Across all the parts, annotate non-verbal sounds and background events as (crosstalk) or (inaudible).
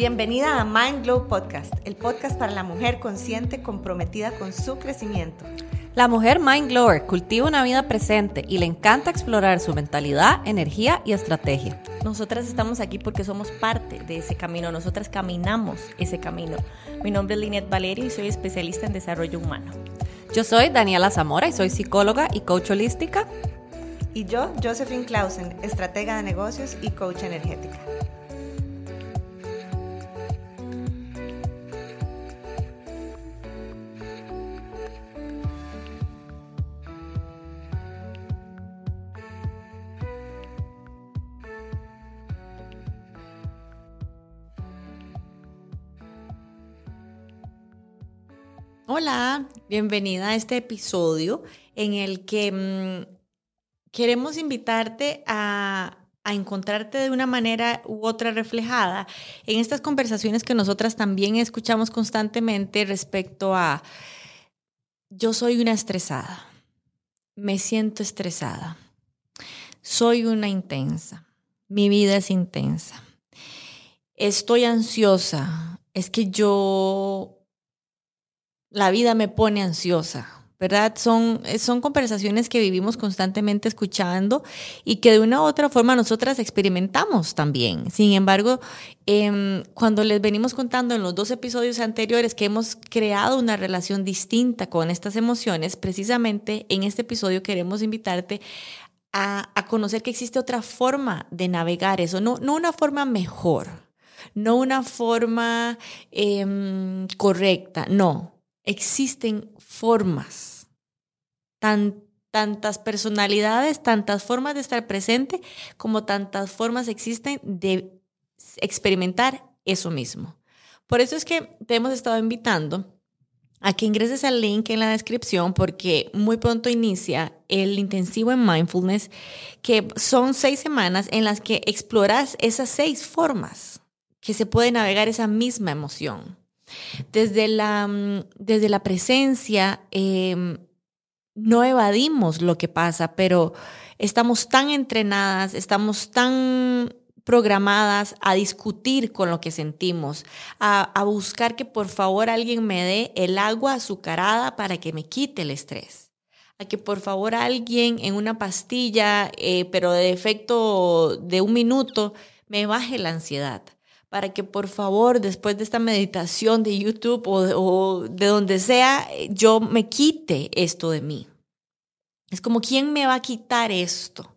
Bienvenida a Mind Glow Podcast, el podcast para la mujer consciente comprometida con su crecimiento. La mujer Mind Glower cultiva una vida presente y le encanta explorar su mentalidad, energía y estrategia. Nosotras estamos aquí porque somos parte de ese camino, nosotras caminamos ese camino. Mi nombre es Linet Valerio y soy especialista en desarrollo humano. Yo soy Daniela Zamora y soy psicóloga y coach holística. Y yo, Josephine Clausen, estratega de negocios y coach energética. Hola, bienvenida a este episodio en el que mm, queremos invitarte a, a, encontrarte de una manera u otra reflejada en estas conversaciones que nosotras también escuchamos constantemente respecto a yo soy una estresada, me siento estresada, soy una intensa, mi vida es intensa, estoy ansiosa, es que yo la vida me pone ansiosa, ¿verdad? Son, son conversaciones que vivimos constantemente escuchando y que de una u otra forma nosotras experimentamos también. Sin embargo, eh, cuando les venimos contando en los dos episodios anteriores que hemos creado una relación distinta con estas emociones, precisamente en este episodio queremos invitarte a, a conocer que existe otra forma de navegar eso, no, no una forma mejor, no una forma eh, correcta, no existen formas, tan, tantas personalidades, tantas formas de estar presente, como tantas formas existen de experimentar eso mismo. Por eso es que te hemos estado invitando a que ingreses al link en la descripción porque muy pronto inicia el intensivo en mindfulness, que son seis semanas en las que exploras esas seis formas que se puede navegar esa misma emoción. Desde la, mm, desde la presencia eh, no evadimos lo que pasa, pero estamos tan entrenadas, estamos tan programadas a discutir con lo que sentimos, a, a, buscar que por favor alguien me dé el agua azucarada para que me quite el estrés, a que por favor alguien en una pastilla, eh, pero de efecto de un minuto, me baje la ansiedad para que por favor después de esta meditación de YouTube o, de donde sea, yo me quite esto de mí. Es como, ¿quién me va a quitar esto?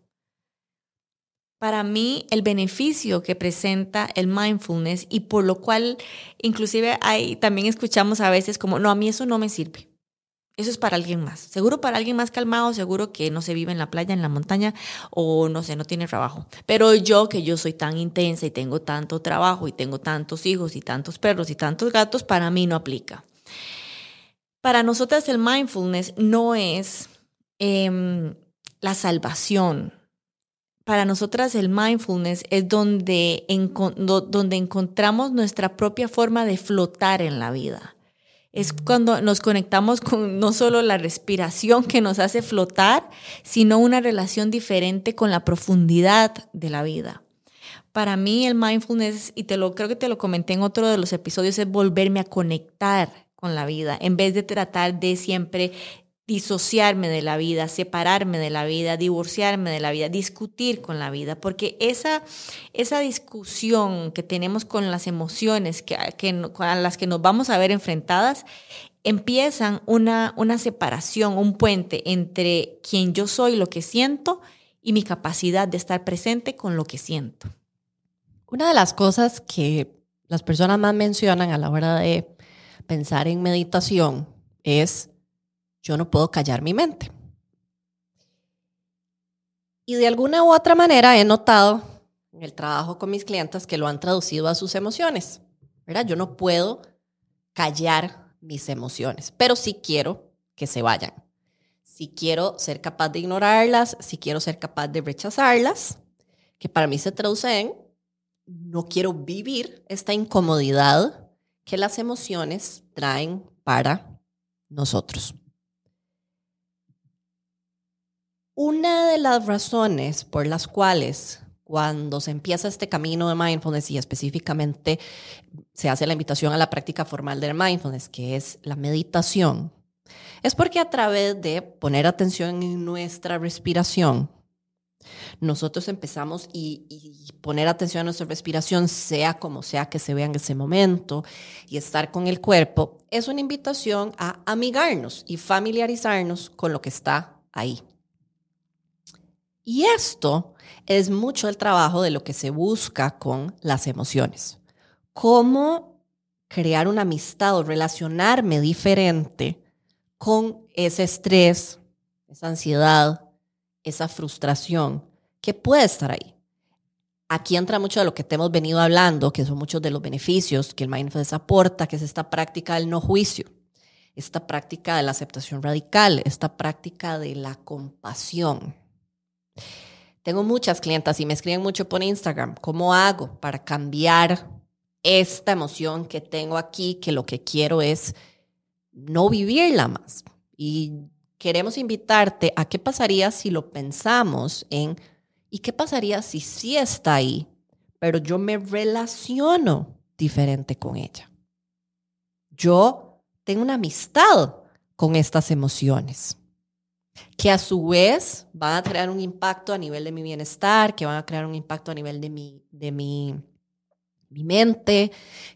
Para mí, el beneficio que presenta el mindfulness y por lo cual inclusive hay, también escuchamos a veces como, no, a mí eso no me sirve. Eso es para alguien más. Seguro para alguien más calmado, seguro que no se vive en la playa, en la montaña o no sé, no tiene trabajo. Pero yo, que yo soy tan intensa y tengo tanto trabajo y tengo tantos hijos y tantos perros y tantos gatos, para mí no aplica. Para nosotras el mindfulness no es eh, la salvación. Para nosotras el mindfulness es donde encontramos nuestra propia forma de flotar en la vida es cuando nos conectamos con no solo la respiración que nos hace flotar, sino una relación diferente con la profundidad de la vida. Para mí el mindfulness, y te lo creo que te lo comenté en otro de los episodios, es volverme a conectar con la vida, en vez de tratar de siempre disociarme de la vida, separarme de la vida, divorciarme de la vida, discutir con la vida, porque esa, esa discusión que tenemos con las emociones que, a las que nos vamos a ver enfrentadas, empiezan una, una separación, un puente entre quien yo soy, lo que siento, y mi capacidad de estar presente con lo que siento. Una de las cosas que las personas más mencionan a la hora de pensar en meditación es yo no puedo callar mi mente. Y de alguna u otra manera he notado en el trabajo con mis clientes que lo han traducido a sus emociones. ¿verdad? Yo no puedo callar mis emociones, pero sí quiero que se vayan. Si quiero ser capaz de ignorarlas, si quiero ser capaz de rechazarlas, que para mí se traduce en no quiero vivir esta incomodidad que las emociones traen para nosotros. Una de las razones por las cuales cuando se empieza este camino de mindfulness y específicamente se hace la invitación a la práctica formal del mindfulness, que es la meditación, es porque a través de poner atención en nuestra respiración, nosotros empezamos y, poner atención a nuestra respiración, sea como sea que se vea en ese momento, y estar con el cuerpo, es una invitación a amigarnos y familiarizarnos con lo que está ahí. Y esto es mucho el trabajo de lo que se busca con las emociones. Cómo crear una amistad o relacionarme diferente con ese estrés, esa ansiedad, esa frustración que puede estar ahí. Aquí entra mucho de lo que te hemos venido hablando, que son muchos de los beneficios que el mindfulness aporta, que es esta práctica del no juicio, esta práctica de la aceptación radical, esta práctica de la compasión. Tengo muchas clientas y me escriben mucho por Instagram, ¿cómo hago para cambiar esta emoción que tengo aquí, que lo que quiero es no vivirla más? Y queremos invitarte a qué pasaría si lo pensamos en, ¿y qué pasaría si sí está ahí, pero yo me relaciono diferente con ella? Yo tengo una amistad con estas emociones que a su vez van a crear un impacto a nivel de mi bienestar, que van a crear un impacto a nivel de mi, de mi, mi mente,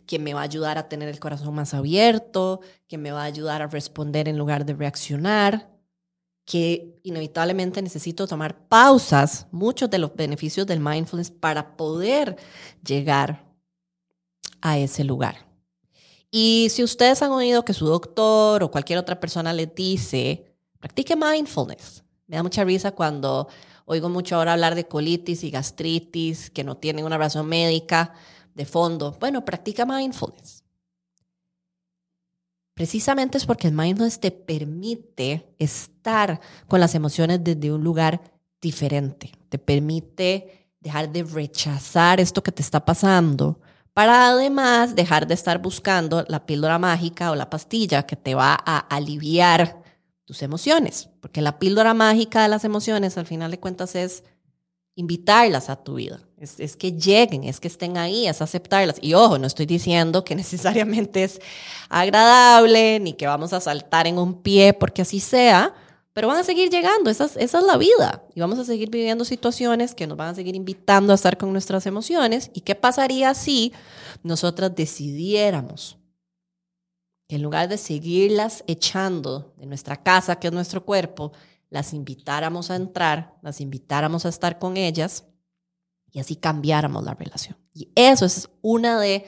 que me va a ayudar a tener el corazón más abierto, que me va a ayudar a responder en lugar de reaccionar, que inevitablemente necesito tomar pausas, muchos de los beneficios del mindfulness para poder llegar a ese lugar. Y si ustedes han oído que su doctor o cualquier otra persona les dice, practique mindfulness. Me da mucha risa cuando oigo mucho ahora hablar de colitis y gastritis que no tienen una razón médica de fondo. Bueno, practica mindfulness. Precisamente es porque el mindfulness te permite estar con las emociones desde un lugar diferente. Te permite dejar de rechazar esto que te está pasando para además dejar de estar buscando la píldora mágica o la pastilla que te va a aliviar tus emociones, porque la píldora mágica de las emociones al final de cuentas es invitarlas a tu vida, es, que lleguen, es que estén ahí, es aceptarlas. Y ojo, no estoy diciendo que (laughs) necesariamente es agradable ni que vamos a saltar en un pie porque así sea, pero van a seguir llegando, esa esa es la vida. Y vamos a seguir viviendo situaciones que nos van a seguir invitando a estar con nuestras emociones. ¿Y qué pasaría si nosotras decidiéramos en lugar de seguirlas echando de nuestra casa, que es nuestro cuerpo, las invitáramos a entrar, las invitáramos a estar con ellas y así cambiáramos la relación. Y eso es una de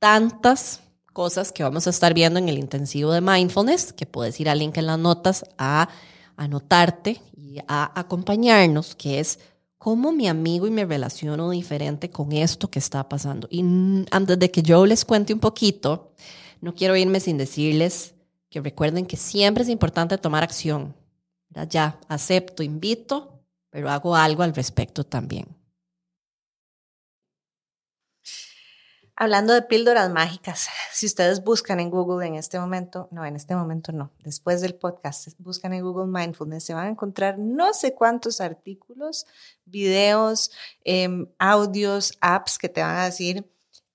tantas cosas que vamos a estar viendo en el intensivo de mindfulness, que puedes ir al link en las notas a anotarte y a acompañarnos, que es cómo mi amigo y me relaciono diferente con esto que está pasando. Y antes de que yo les cuente un poquito, no quiero irme sin decirles que recuerden que siempre es importante tomar acción. Ya acepto, invito, pero hago algo al respecto también. Hablando de píldoras mágicas, si ustedes buscan en Google en este momento, no, en este momento no, después del podcast, buscan en Google Mindfulness, se van a encontrar no sé cuántos artículos, videos, em, audios, apps que te van a decir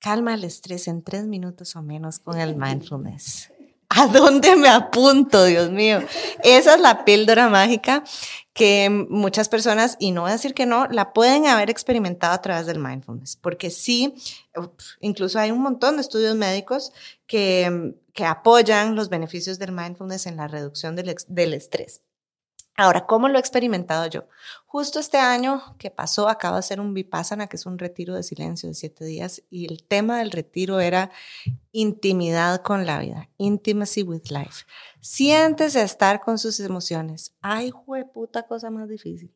calma el estrés en tres minutos o menos con el (laughs) mindfulness. ¿A dónde me apunto, Dios mío? Esa es la píldora mágica que muchas personas, y no voy a decir que no, la pueden haber experimentado a través del mindfulness, porque sí, incluso hay un montón de estudios médicos que, que apoyan los beneficios del mindfulness en la reducción del, del estrés. Ahora, ¿cómo lo he experimentado yo? Justo este año que pasó, acabo de hacer un Vipassana, que es un retiro de silencio de siete días, y el tema del retiro era intimidad con la vida, intimacy with life. Siéntese estar con sus emociones. Ay, puta cosa más difícil.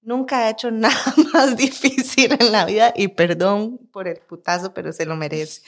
Nunca he hecho (laughs) nada más difícil en la vida y perdón por el putazo, pero se lo merece.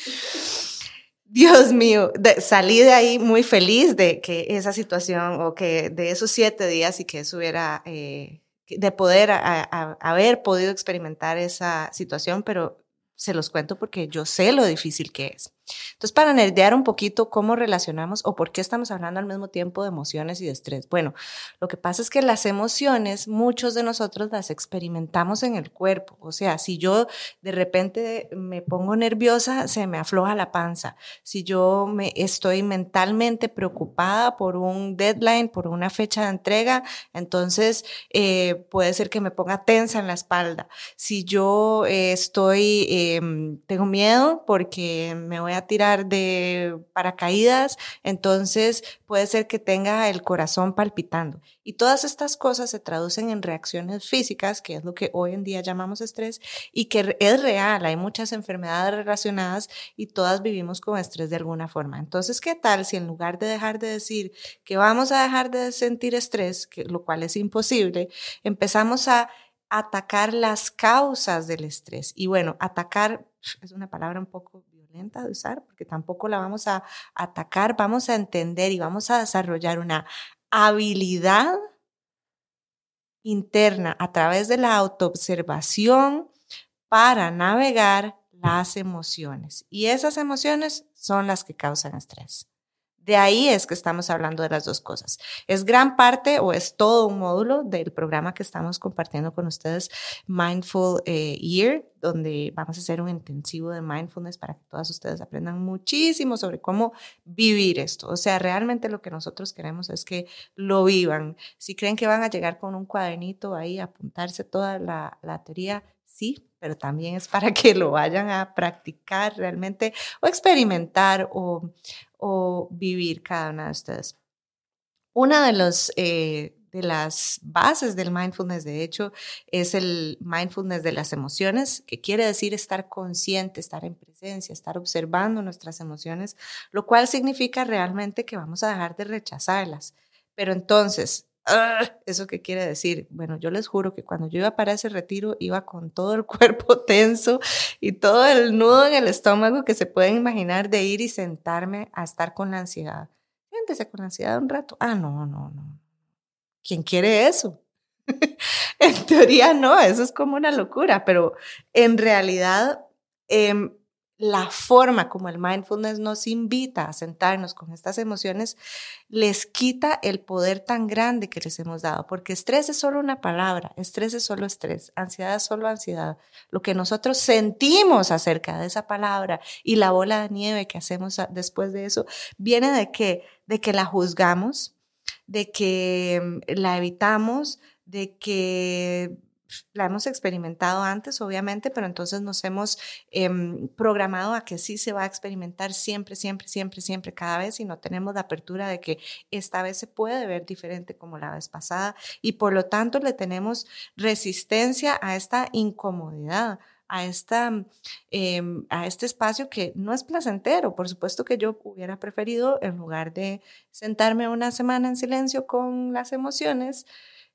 Dios mío, salí de ahí muy feliz de que esa situación o que de esos siete días y que eso hubiera, eh, de poder haber podido experimentar esa situación, pero se los cuento porque yo sé lo difícil que es. Entonces, para nerdear un poquito cómo relacionamos o por qué estamos hablando al mismo tiempo de emociones y de estrés. Bueno, lo que pasa es que las emociones, muchos de nosotros las experimentamos en el cuerpo. O sea, si yo de repente me pongo nerviosa, se me afloja la panza. Si yo me estoy mentalmente preocupada por un deadline, por una fecha de entrega, entonces eh, puede ser que me ponga tensa en la espalda. Si yo eh, estoy, em, tengo miedo porque me voy a tirar de paracaídas, entonces puede ser que tenga el corazón palpitando. Y todas estas cosas se traducen en reacciones físicas, que es lo que hoy en día llamamos estrés, y que es real. Hay muchas enfermedades relacionadas y todas vivimos con estrés de alguna forma. Entonces, ¿qué tal si en lugar de dejar de decir que vamos a dejar de sentir estrés, que, lo cual es imposible, empezamos a atacar las causas del estrés? Y bueno, atacar es una palabra un poco violenta de usar, porque tampoco la vamos a atacar, vamos a entender y vamos a desarrollar una habilidad interna a través de la autoobservación para navegar las emociones. Y esas emociones son las que causan estrés. De ahí es que estamos hablando de las dos cosas. Es gran parte o es todo un módulo del programa que estamos compartiendo con ustedes, Mindful eh, Year, donde vamos a hacer un intensivo de mindfulness para que todas ustedes aprendan muchísimo sobre cómo vivir esto. O sea, realmente lo que nosotros queremos es que lo vivan. Si creen que van a llegar con un cuadernito ahí apuntarse toda la, la teoría, sí, pero también es para que lo vayan a practicar realmente o experimentar o, vivir cada una de ustedes. Una eh, de las bases del mindfulness, de hecho, es el mindfulness de las emociones, que quiere decir estar consciente, estar en presencia, estar observando nuestras emociones, lo cual significa realmente que vamos a dejar de rechazarlas. Pero entonces, ¿Eso qué quiere decir? Bueno, yo les juro que cuando yo iba para ese retiro iba con todo el (laughs) cuerpo tenso y todo el nudo en el estómago que se pueden imaginar de ir y sentarme a estar con la ansiedad. Siéntese con la ansiedad un rato. Ah, no, no, no. ¿Quién quiere eso? (laughs) en teoría no, eso es como una locura, pero en realidad eh, la forma como el mindfulness nos invita a sentarnos con estas emociones les quita el poder tan grande que les hemos dado, porque estrés es solo una palabra, estrés es solo estrés, ansiedad es solo ansiedad. Lo que nosotros sentimos acerca de esa palabra y la bola de nieve que hacemos después de eso, viene de que, de que la juzgamos, de que mm, la evitamos, de que la hemos experimentado antes, obviamente, pero entonces nos hemos em, programado a que sí se va a experimentar siempre, siempre, siempre, siempre, cada vez y no tenemos la apertura de que esta vez se puede ver diferente como la vez pasada y por lo tanto le tenemos resistencia a esta incomodidad. A, esta, em, a este espacio que no es placentero. Por supuesto que yo hubiera preferido, en lugar de sentarme una semana en silencio con las emociones,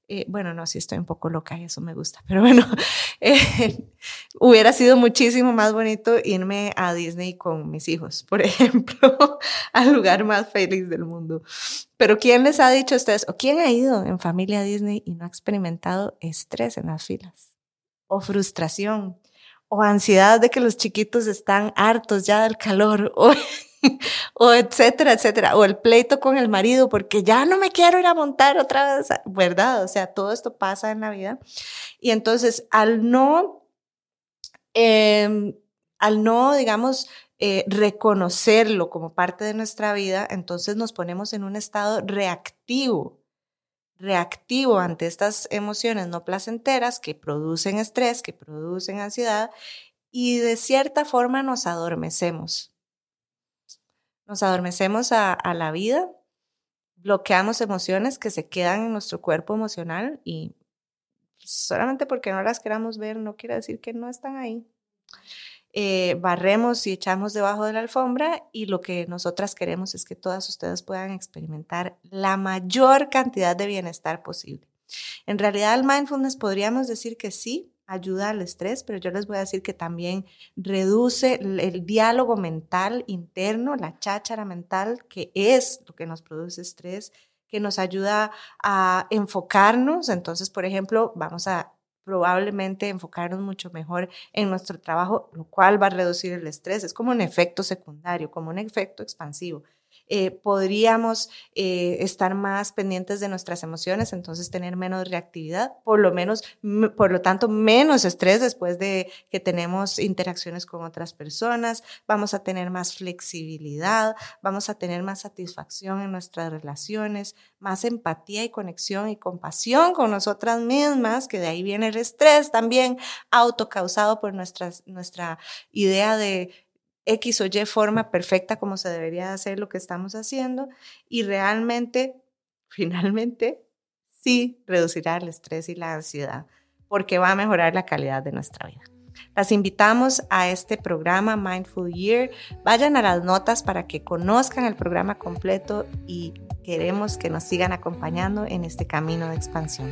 eh, bueno, no, sí estoy un poco loca y eso me gusta, pero bueno, (laughs) eh, hubiera sido muchísimo más bonito irme a Disney con mis hijos, por (laughs) ejemplo, al lugar más feliz del mundo. Pero ¿quién les ha dicho a ustedes o quién ha ido en familia a Disney y no ha experimentado estrés en las filas o frustración o ansiedad de que los chiquitos están hartos ya del calor (laughs) o (laughs) o etcétera, etcétera, o el pleito con el marido porque ya no me quiero ir a montar otra vez, ¿verdad? O sea, todo esto pasa en la vida. Y entonces, al no, em, al no, digamos, eh, reconocerlo como parte de nuestra vida, entonces nos ponemos en un estado reactivo, reactivo ante estas emociones no placenteras que producen estrés, que producen ansiedad, y de cierta forma nos adormecemos nos adormecemos a, la vida, bloqueamos emociones que se quedan en nuestro cuerpo emocional y solamente porque no las queramos ver no quiere decir que no están ahí. Eh, barremos y echamos debajo de la alfombra y lo que nosotras queremos es que todas ustedes puedan experimentar la mayor cantidad de bienestar posible. En realidad el mindfulness podríamos decir que sí, ayuda al estrés, pero yo les voy a decir que también reduce el, diálogo mental interno, la cháchara mental, que es lo que nos produce estrés, que nos ayuda a enfocarnos. Entonces, por ejemplo, vamos a probablemente enfocarnos mucho mejor en nuestro trabajo, lo cual va a reducir el estrés. Es como un efecto secundario, como un efecto expansivo. Eh, podríamos eh, estar más pendientes de nuestras emociones, entonces tener menos reactividad, por lo menos, por lo tanto, menos estrés después de que tenemos interacciones con otras personas, vamos a tener más flexibilidad, vamos a tener más satisfacción en nuestras relaciones, más empatía y conexión y compasión con nosotras mismas, que de ahí viene el estrés también autocausado por nuestras, nuestra idea de X o Y forma perfecta como se debería hacer lo que estamos haciendo y realmente, (laughs) finalmente, sí reducirá el estrés y la ansiedad porque va a mejorar la calidad de nuestra vida. Las invitamos a este programa Mindful Year. Vayan a las notas para que conozcan el programa completo y queremos que nos sigan acompañando en este camino de expansión.